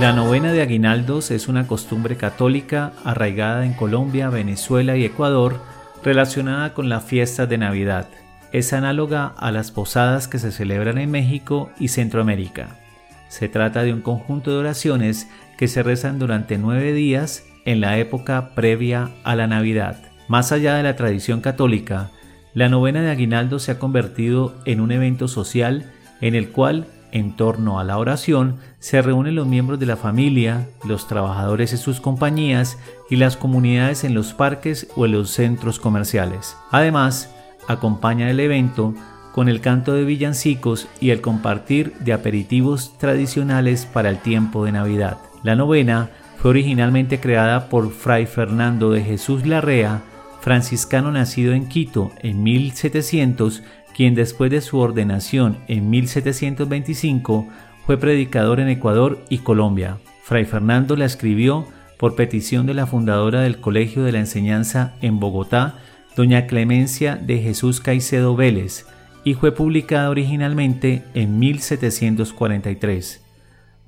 La novena de aguinaldos es una costumbre católica arraigada en Colombia, Venezuela y Ecuador relacionada con la fiesta de Navidad. Es análoga a las posadas que se celebran en México y Centroamérica. Se trata de un conjunto de oraciones que se rezan durante nueve días en la época previa a la Navidad. Más allá de la tradición católica, la novena de Aguinaldo se ha convertido en un evento social en el cual, en torno a la oración, se reúnen los miembros de la familia, los trabajadores en sus compañías y las comunidades en los parques o en los centros comerciales. Además, acompaña el evento con el canto de villancicos y el compartir de aperitivos tradicionales para el tiempo de Navidad. La novena fue originalmente creada por Fray Fernando de Jesús Larrea, franciscano nacido en Quito en 1700, quien después de su ordenación en 1725 fue predicador en Ecuador y Colombia. Fray Fernando la escribió por petición de la fundadora del Colegio de la Enseñanza en Bogotá, doña Clemencia de Jesús Caicedo Vélez, y fue publicada originalmente en 1743.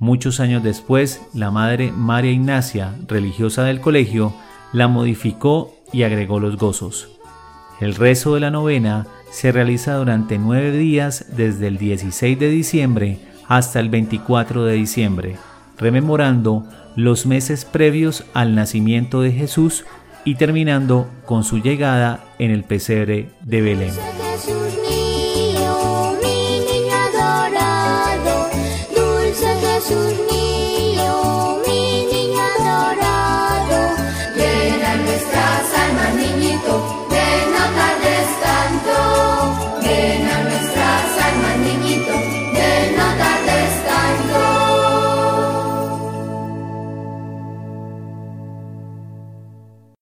Muchos años después, la madre María Ignacia, religiosa del colegio, la modificó y agregó los gozos. El rezo de la novena se realiza durante nueve días desde el 16 de diciembre hasta el 24 de diciembre, rememorando los meses previos al nacimiento de Jesús y terminando con su llegada en el pesebre de Belén. Jesús